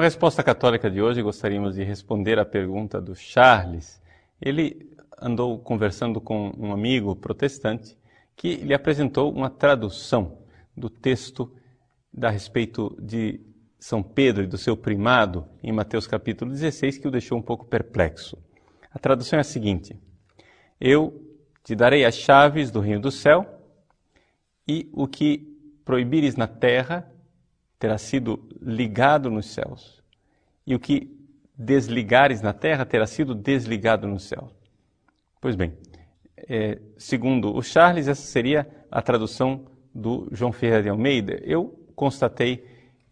Na resposta católica de hoje, gostaríamos de responder à pergunta do Charles. Ele andou conversando com um amigo protestante que lhe apresentou uma tradução do texto da respeito de São Pedro e do seu primado em Mateus capítulo 16 que o deixou um pouco perplexo. A tradução é a seguinte: Eu te darei as chaves do reino do céu e o que proibires na terra terá sido ligado nos céus, e o que desligares na terra terá sido desligado no céu. Pois bem, é, segundo o Charles, essa seria a tradução do João Ferreira de Almeida. Eu constatei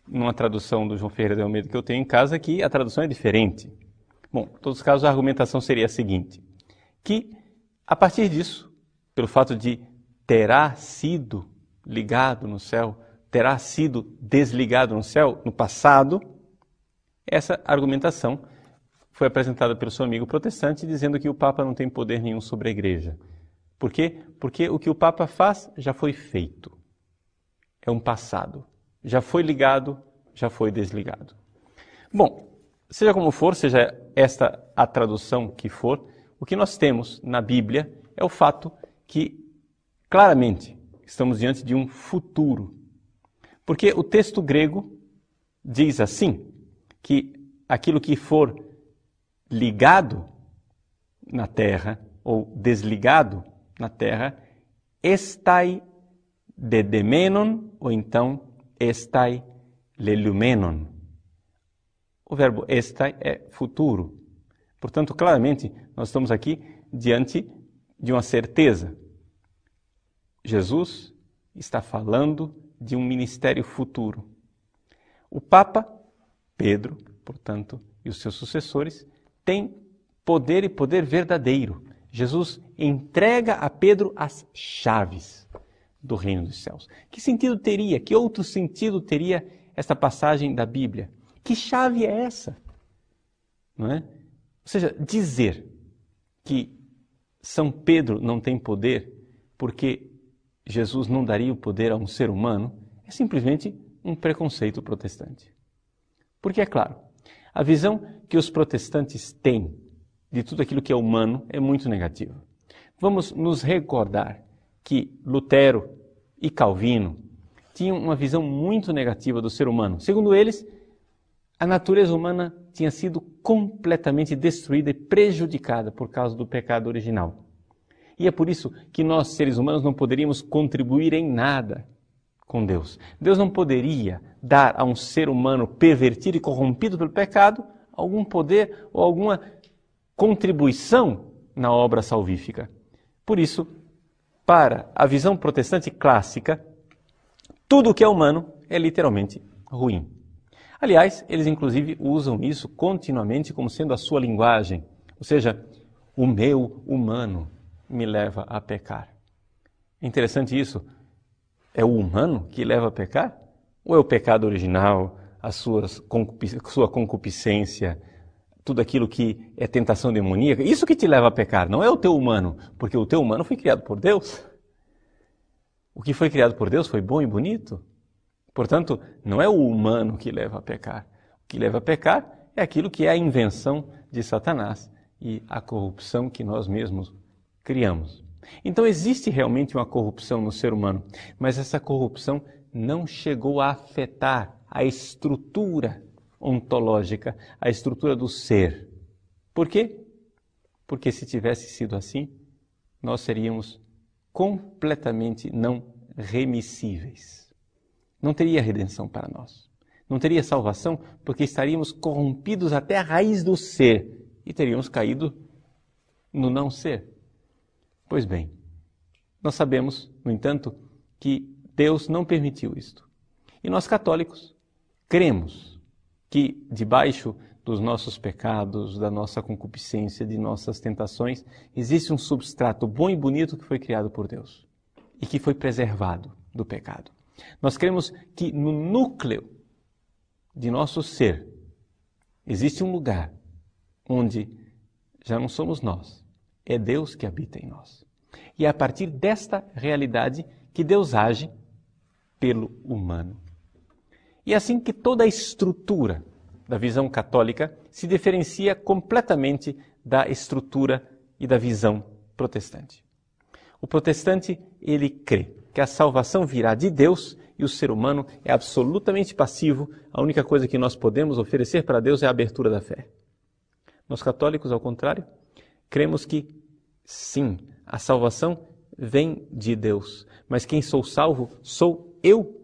numa tradução do João Ferreira de Almeida que eu tenho em casa que a tradução é diferente. Bom, em todos os casos, a argumentação seria a seguinte: que a partir disso, pelo fato de terá sido ligado no céu, terá sido desligado no céu no passado, essa argumentação foi apresentada pelo seu amigo protestante dizendo que o Papa não tem poder nenhum sobre a igreja. Por quê? Porque o que o Papa faz já foi feito. É um passado. Já foi ligado, já foi desligado. Bom, seja como for, seja esta a tradução que for, o que nós temos na Bíblia é o fato que, claramente, estamos diante de um futuro porque o texto grego diz assim: que aquilo que for ligado na terra ou desligado na terra, estai dedemenon, ou então estai lelumenon. O verbo estai é futuro. Portanto, claramente, nós estamos aqui diante de uma certeza. Jesus está falando de um ministério futuro. O Papa Pedro, portanto, e os seus sucessores têm poder e poder verdadeiro. Jesus entrega a Pedro as chaves do reino dos céus. Que sentido teria, que outro sentido teria esta passagem da Bíblia? Que chave é essa? Não é? Ou seja, dizer que São Pedro não tem poder porque Jesus não daria o poder a um ser humano é simplesmente um preconceito protestante. Porque, é claro, a visão que os protestantes têm de tudo aquilo que é humano é muito negativa. Vamos nos recordar que Lutero e Calvino tinham uma visão muito negativa do ser humano. Segundo eles, a natureza humana tinha sido completamente destruída e prejudicada por causa do pecado original. E é por isso que nós, seres humanos, não poderíamos contribuir em nada com Deus. Deus não poderia dar a um ser humano pervertido e corrompido pelo pecado algum poder ou alguma contribuição na obra salvífica. Por isso, para a visão protestante clássica, tudo o que é humano é literalmente ruim. Aliás, eles inclusive usam isso continuamente como sendo a sua linguagem, ou seja, o meu humano me leva a pecar. Interessante isso. É o humano que leva a pecar? Ou é o pecado original, a suas sua concupiscência, tudo aquilo que é tentação demoníaca? Isso que te leva a pecar, não é o teu humano, porque o teu humano foi criado por Deus. O que foi criado por Deus foi bom e bonito. Portanto, não é o humano que leva a pecar. O que leva a pecar é aquilo que é a invenção de Satanás e a corrupção que nós mesmos criamos. Então existe realmente uma corrupção no ser humano, mas essa corrupção não chegou a afetar a estrutura ontológica, a estrutura do ser. Por quê? Porque se tivesse sido assim, nós seríamos completamente não remissíveis. Não teria redenção para nós. Não teria salvação porque estaríamos corrompidos até a raiz do ser e teríamos caído no não ser. Pois bem, nós sabemos, no entanto, que Deus não permitiu isto. E nós católicos cremos que debaixo dos nossos pecados, da nossa concupiscência, de nossas tentações, existe um substrato bom e bonito que foi criado por Deus e que foi preservado do pecado. Nós cremos que no núcleo de nosso ser existe um lugar onde já não somos nós, é Deus que habita em nós. E é a partir desta realidade que Deus age pelo humano. E é assim que toda a estrutura da visão católica se diferencia completamente da estrutura e da visão protestante. O protestante, ele crê que a salvação virá de Deus e o ser humano é absolutamente passivo. A única coisa que nós podemos oferecer para Deus é a abertura da fé. Nós católicos, ao contrário, cremos que sim, a salvação vem de Deus, mas quem sou salvo sou eu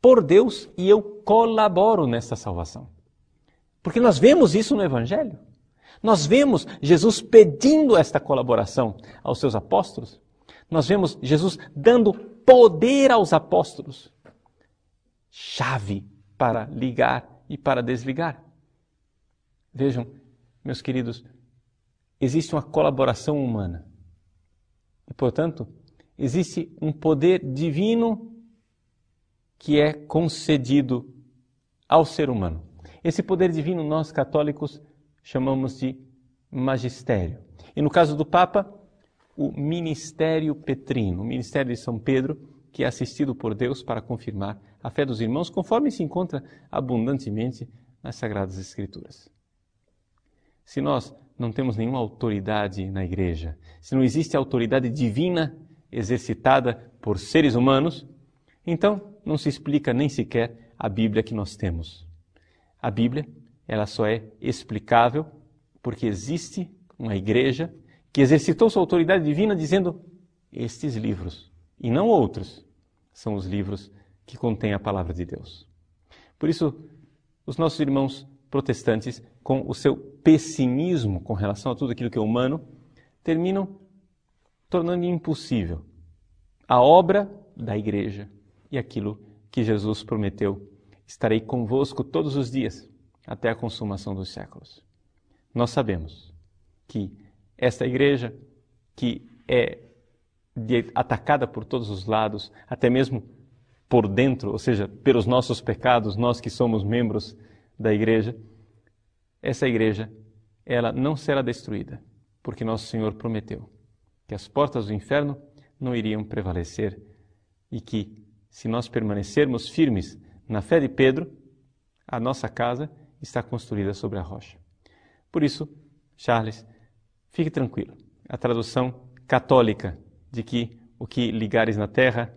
por Deus e eu colaboro nessa salvação. Porque nós vemos isso no Evangelho. Nós vemos Jesus pedindo esta colaboração aos seus apóstolos. Nós vemos Jesus dando poder aos apóstolos chave para ligar e para desligar. Vejam, meus queridos, existe uma colaboração humana. E, portanto, existe um poder divino que é concedido ao ser humano. Esse poder divino nós católicos chamamos de magistério. E no caso do Papa, o ministério petrino, o ministério de São Pedro, que é assistido por Deus para confirmar a fé dos irmãos, conforme se encontra abundantemente nas Sagradas Escrituras. Se nós não temos nenhuma autoridade na igreja, se não existe autoridade divina exercitada por seres humanos, então não se explica nem sequer a Bíblia que nós temos. A Bíblia, ela só é explicável porque existe uma igreja que exercitou sua autoridade divina dizendo estes livros e não outros são os livros que contêm a palavra de Deus. Por isso, os nossos irmãos protestantes, com o seu pessimismo com relação a tudo aquilo que é humano, terminam tornando impossível a obra da igreja e aquilo que Jesus prometeu: estarei convosco todos os dias até a consumação dos séculos. Nós sabemos que esta igreja, que é atacada por todos os lados, até mesmo por dentro, ou seja, pelos nossos pecados, nós que somos membros da igreja, essa igreja, ela não será destruída, porque nosso Senhor prometeu que as portas do inferno não iriam prevalecer e que, se nós permanecermos firmes na fé de Pedro, a nossa casa está construída sobre a rocha. Por isso, Charles, fique tranquilo. A tradução católica de que o que ligares na terra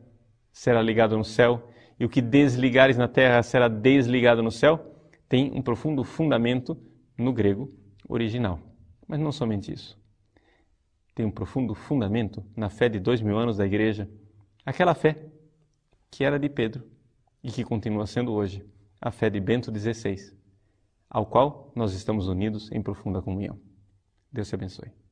será ligado no céu, e o que desligares na terra será desligado no céu, tem um profundo fundamento no grego original. Mas não somente isso. Tem um profundo fundamento na fé de dois mil anos da igreja, aquela fé que era de Pedro e que continua sendo hoje a fé de Bento XVI, ao qual nós estamos unidos em profunda comunhão. Deus te abençoe.